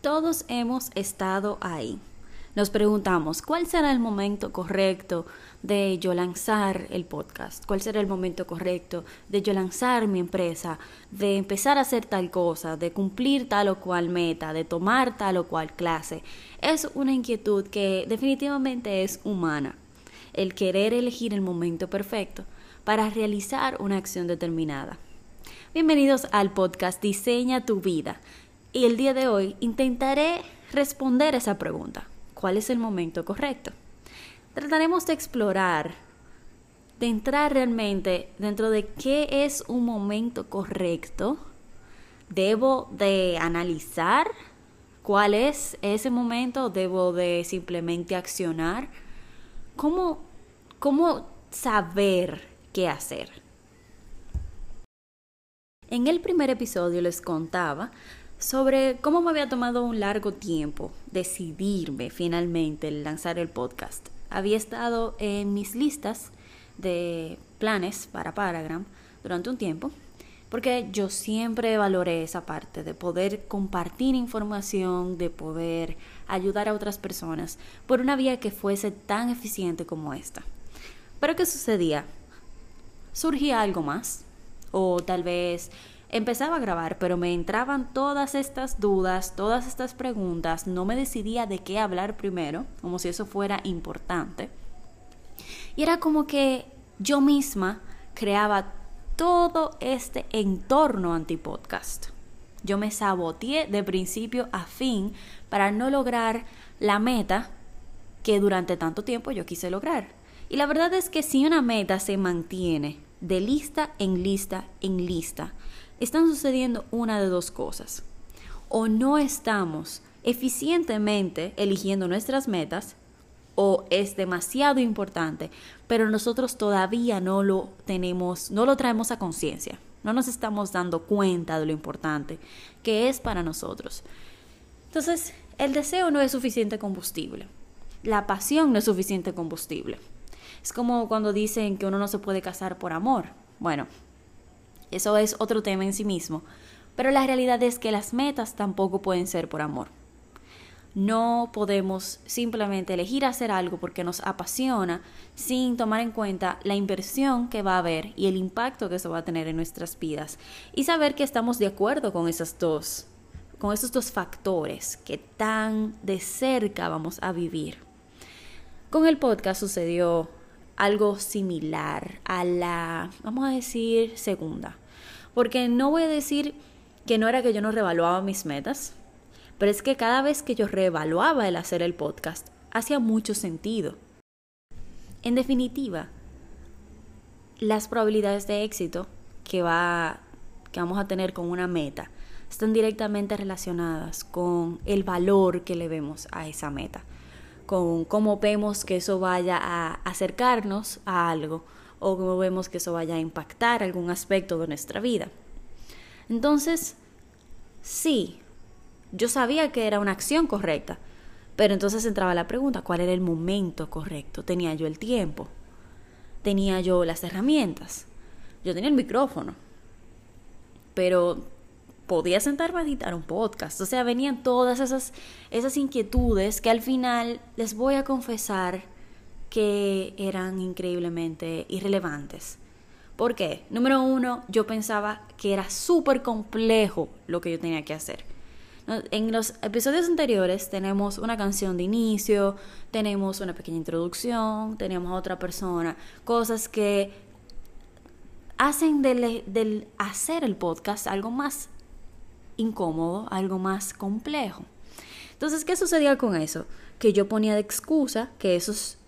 Todos hemos estado ahí. Nos preguntamos, ¿cuál será el momento correcto de yo lanzar el podcast? ¿Cuál será el momento correcto de yo lanzar mi empresa? De empezar a hacer tal cosa, de cumplir tal o cual meta, de tomar tal o cual clase. Es una inquietud que definitivamente es humana. El querer elegir el momento perfecto para realizar una acción determinada. Bienvenidos al podcast Diseña tu vida y el día de hoy intentaré responder esa pregunta. ¿Cuál es el momento correcto? Trataremos de explorar, de entrar realmente dentro de qué es un momento correcto. Debo de analizar cuál es ese momento, debo de simplemente accionar. ¿Cómo, cómo saber qué hacer? En el primer episodio les contaba sobre cómo me había tomado un largo tiempo decidirme finalmente lanzar el podcast. Había estado en mis listas de planes para Paragram durante un tiempo, porque yo siempre valoré esa parte de poder compartir información, de poder ayudar a otras personas por una vía que fuese tan eficiente como esta. Pero ¿qué sucedía? Surgía algo más, o tal vez Empezaba a grabar, pero me entraban todas estas dudas, todas estas preguntas, no me decidía de qué hablar primero, como si eso fuera importante. Y era como que yo misma creaba todo este entorno antipodcast. Yo me saboteé de principio a fin para no lograr la meta que durante tanto tiempo yo quise lograr. Y la verdad es que si una meta se mantiene de lista en lista en lista, están sucediendo una de dos cosas. O no estamos eficientemente eligiendo nuestras metas o es demasiado importante, pero nosotros todavía no lo tenemos, no lo traemos a conciencia. No nos estamos dando cuenta de lo importante que es para nosotros. Entonces, el deseo no es suficiente combustible. La pasión no es suficiente combustible. Es como cuando dicen que uno no se puede casar por amor. Bueno, eso es otro tema en sí mismo. Pero la realidad es que las metas tampoco pueden ser por amor. No podemos simplemente elegir hacer algo porque nos apasiona sin tomar en cuenta la inversión que va a haber y el impacto que eso va a tener en nuestras vidas y saber que estamos de acuerdo con esas dos con esos dos factores que tan de cerca vamos a vivir. Con el podcast sucedió algo similar a la, vamos a decir, segunda. Porque no voy a decir que no era que yo no revaluaba mis metas, pero es que cada vez que yo reevaluaba el hacer el podcast, hacía mucho sentido. En definitiva, las probabilidades de éxito que, va, que vamos a tener con una meta están directamente relacionadas con el valor que le vemos a esa meta, con cómo vemos que eso vaya a acercarnos a algo o cómo vemos que eso vaya a impactar algún aspecto de nuestra vida. Entonces, sí, yo sabía que era una acción correcta, pero entonces entraba la pregunta, ¿cuál era el momento correcto? ¿Tenía yo el tiempo? ¿Tenía yo las herramientas? Yo tenía el micrófono, pero podía sentarme a editar un podcast. O sea, venían todas esas, esas inquietudes que al final les voy a confesar que eran increíblemente irrelevantes. ¿Por qué? Número uno, yo pensaba que era súper complejo lo que yo tenía que hacer. En los episodios anteriores tenemos una canción de inicio, tenemos una pequeña introducción, tenemos a otra persona, cosas que hacen del, del hacer el podcast algo más incómodo, algo más complejo. Entonces, ¿qué sucedía con eso? Que yo ponía de excusa que esos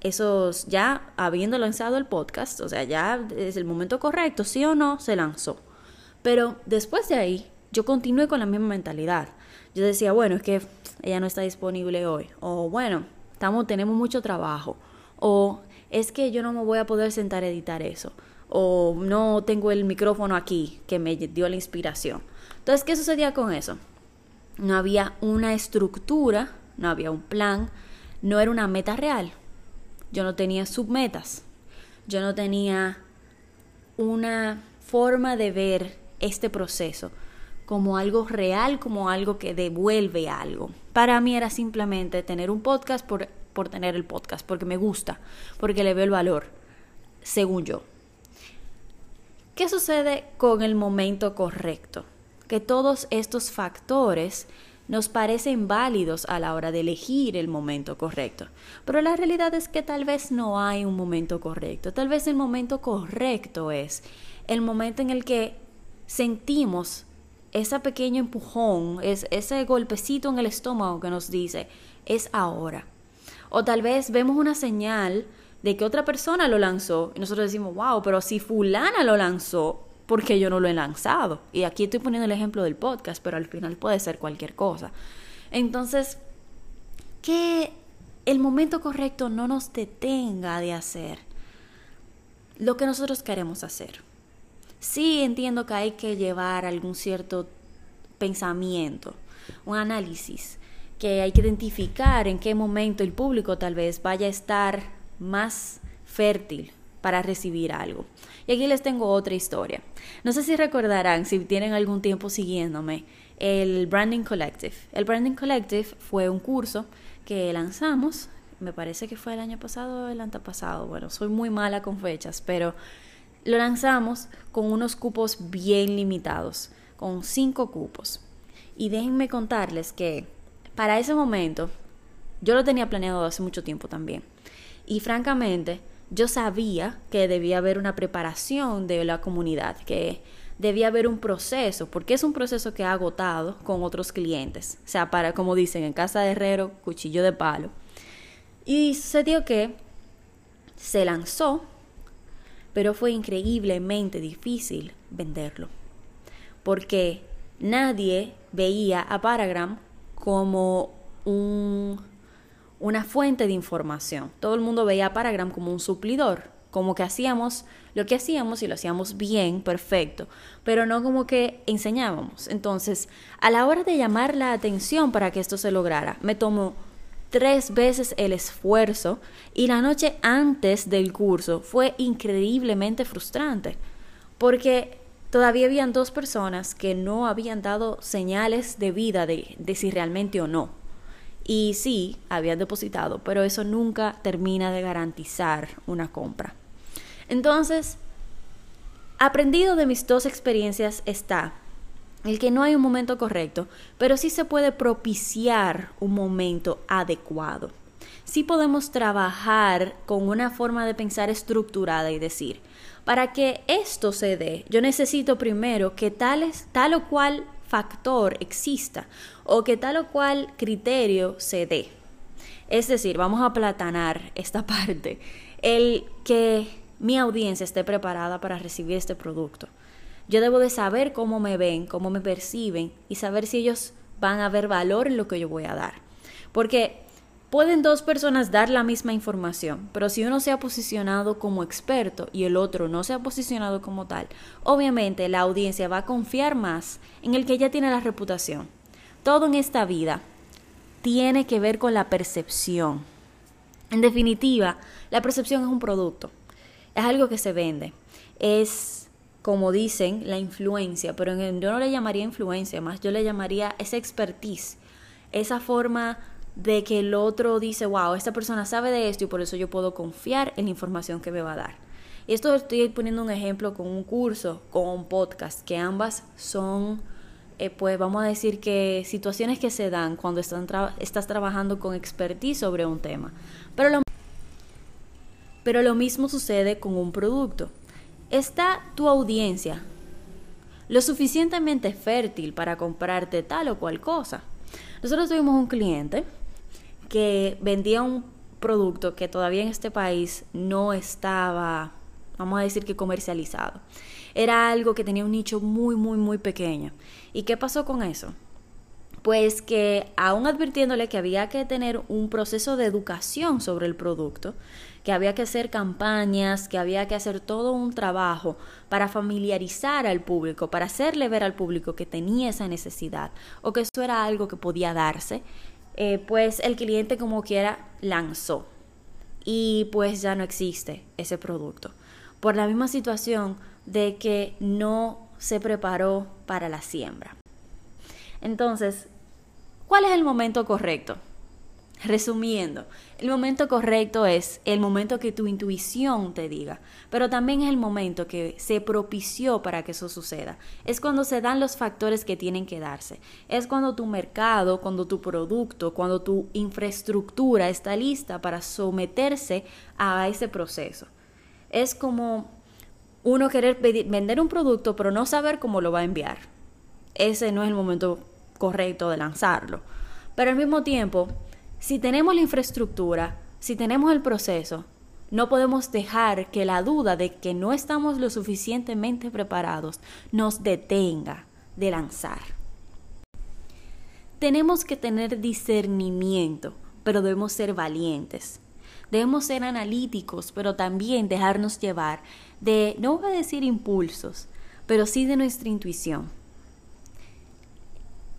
esos, ya habiendo lanzado el podcast, o sea, ya es el momento correcto, sí o no, se lanzó. Pero después de ahí, yo continué con la misma mentalidad. Yo decía, bueno, es que ella no está disponible hoy. O bueno, estamos, tenemos mucho trabajo. O es que yo no me voy a poder sentar a editar eso. O no tengo el micrófono aquí que me dio la inspiración. Entonces, ¿qué sucedía con eso? No había una estructura, no había un plan, no era una meta real yo no tenía submetas, yo no tenía una forma de ver este proceso como algo real, como algo que devuelve algo. Para mí era simplemente tener un podcast por, por tener el podcast, porque me gusta, porque le veo el valor, según yo. ¿Qué sucede con el momento correcto? Que todos estos factores nos parecen válidos a la hora de elegir el momento correcto. Pero la realidad es que tal vez no hay un momento correcto. Tal vez el momento correcto es el momento en el que sentimos ese pequeño empujón, es, ese golpecito en el estómago que nos dice, es ahora. O tal vez vemos una señal de que otra persona lo lanzó y nosotros decimos, wow, pero si fulana lo lanzó, porque yo no lo he lanzado. Y aquí estoy poniendo el ejemplo del podcast, pero al final puede ser cualquier cosa. Entonces, que el momento correcto no nos detenga de hacer lo que nosotros queremos hacer. Sí entiendo que hay que llevar algún cierto pensamiento, un análisis, que hay que identificar en qué momento el público tal vez vaya a estar más fértil para recibir algo. Y aquí les tengo otra historia. No sé si recordarán, si tienen algún tiempo siguiéndome, el Branding Collective. El Branding Collective fue un curso que lanzamos, me parece que fue el año pasado o el antepasado, bueno, soy muy mala con fechas, pero lo lanzamos con unos cupos bien limitados, con cinco cupos. Y déjenme contarles que para ese momento, yo lo tenía planeado hace mucho tiempo también. Y francamente, yo sabía que debía haber una preparación de la comunidad, que debía haber un proceso, porque es un proceso que ha agotado con otros clientes. O sea, para, como dicen, en casa de herrero, cuchillo de palo. Y sucedió que se lanzó, pero fue increíblemente difícil venderlo, porque nadie veía a Paragram como un una fuente de información. Todo el mundo veía a Paragram como un suplidor, como que hacíamos lo que hacíamos y lo hacíamos bien, perfecto, pero no como que enseñábamos. Entonces, a la hora de llamar la atención para que esto se lograra, me tomó tres veces el esfuerzo y la noche antes del curso fue increíblemente frustrante, porque todavía habían dos personas que no habían dado señales de vida de, de si realmente o no y sí, habían depositado, pero eso nunca termina de garantizar una compra. Entonces, aprendido de mis dos experiencias está el que no hay un momento correcto, pero sí se puede propiciar un momento adecuado. Sí podemos trabajar con una forma de pensar estructurada y decir, para que esto se dé, yo necesito primero que tal, tal o cual factor exista o que tal o cual criterio se dé. Es decir, vamos a platanar esta parte, el que mi audiencia esté preparada para recibir este producto. Yo debo de saber cómo me ven, cómo me perciben y saber si ellos van a ver valor en lo que yo voy a dar. Porque Pueden dos personas dar la misma información, pero si uno se ha posicionado como experto y el otro no se ha posicionado como tal, obviamente la audiencia va a confiar más en el que ya tiene la reputación. Todo en esta vida tiene que ver con la percepción. En definitiva, la percepción es un producto, es algo que se vende, es como dicen, la influencia, pero yo no le llamaría influencia, más yo le llamaría esa expertise, esa forma de que el otro dice, wow, esta persona sabe de esto y por eso yo puedo confiar en la información que me va a dar. Esto estoy poniendo un ejemplo con un curso, con un podcast, que ambas son, eh, pues vamos a decir que situaciones que se dan cuando estás trabajando con expertise sobre un tema. Pero lo, pero lo mismo sucede con un producto. ¿Está tu audiencia lo suficientemente fértil para comprarte tal o cual cosa? Nosotros tuvimos un cliente que vendía un producto que todavía en este país no estaba, vamos a decir que comercializado. Era algo que tenía un nicho muy, muy, muy pequeño. ¿Y qué pasó con eso? Pues que aún advirtiéndole que había que tener un proceso de educación sobre el producto, que había que hacer campañas, que había que hacer todo un trabajo para familiarizar al público, para hacerle ver al público que tenía esa necesidad o que eso era algo que podía darse, eh, pues el cliente como quiera lanzó y pues ya no existe ese producto. Por la misma situación de que no se preparó para la siembra. Entonces, ¿cuál es el momento correcto? Resumiendo, el momento correcto es el momento que tu intuición te diga, pero también es el momento que se propició para que eso suceda. Es cuando se dan los factores que tienen que darse. Es cuando tu mercado, cuando tu producto, cuando tu infraestructura está lista para someterse a ese proceso. Es como uno querer vender un producto pero no saber cómo lo va a enviar. Ese no es el momento correcto de lanzarlo. Pero al mismo tiempo, si tenemos la infraestructura, si tenemos el proceso, no podemos dejar que la duda de que no estamos lo suficientemente preparados nos detenga de lanzar. Tenemos que tener discernimiento, pero debemos ser valientes. Debemos ser analíticos, pero también dejarnos llevar de, no voy a decir impulsos, pero sí de nuestra intuición.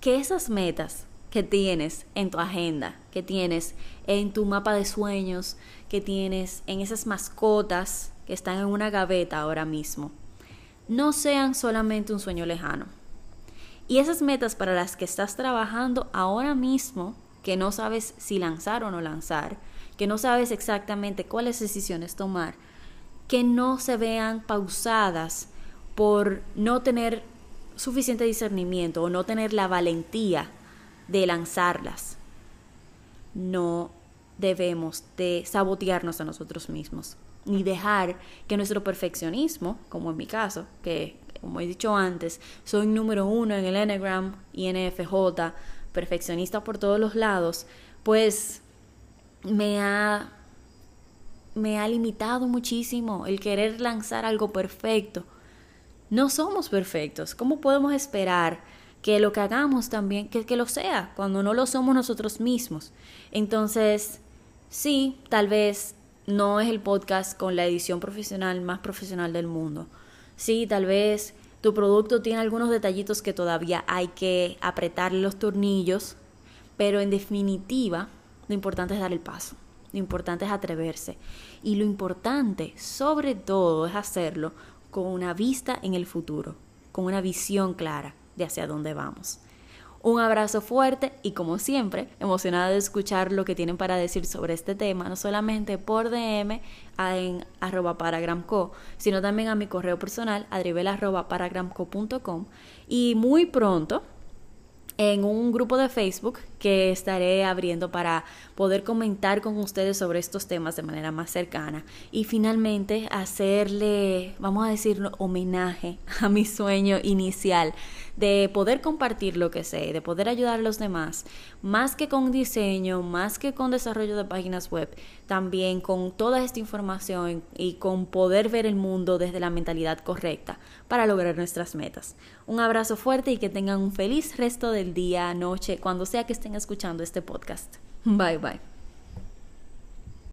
Que esas metas que tienes en tu agenda, que tienes en tu mapa de sueños, que tienes en esas mascotas que están en una gaveta ahora mismo, no sean solamente un sueño lejano. Y esas metas para las que estás trabajando ahora mismo, que no sabes si lanzar o no lanzar, que no sabes exactamente cuáles decisiones tomar, que no se vean pausadas por no tener suficiente discernimiento o no tener la valentía de lanzarlas. No debemos de sabotearnos a nosotros mismos, ni dejar que nuestro perfeccionismo, como en mi caso, que como he dicho antes, soy número uno en el Enneagram, INFJ, perfeccionista por todos los lados, pues me ha, me ha limitado muchísimo el querer lanzar algo perfecto. No somos perfectos. ¿Cómo podemos esperar que lo que hagamos también, que, que lo sea, cuando no lo somos nosotros mismos. Entonces, sí, tal vez no es el podcast con la edición profesional más profesional del mundo. Sí, tal vez tu producto tiene algunos detallitos que todavía hay que apretarle los tornillos, pero en definitiva, lo importante es dar el paso. Lo importante es atreverse. Y lo importante, sobre todo, es hacerlo con una vista en el futuro, con una visión clara de hacia dónde vamos. Un abrazo fuerte y como siempre, emocionada de escuchar lo que tienen para decir sobre este tema, no solamente por DM en arroba paragramco, sino también a mi correo personal adribel.paragramco.com y muy pronto en un grupo de Facebook que estaré abriendo para poder comentar con ustedes sobre estos temas de manera más cercana y finalmente hacerle, vamos a decir, homenaje a mi sueño inicial de poder compartir lo que sé, de poder ayudar a los demás, más que con diseño, más que con desarrollo de páginas web, también con toda esta información y con poder ver el mundo desde la mentalidad correcta para lograr nuestras metas. Un abrazo fuerte y que tengan un feliz resto del día, noche, cuando sea que escuchando este podcast. Bye bye.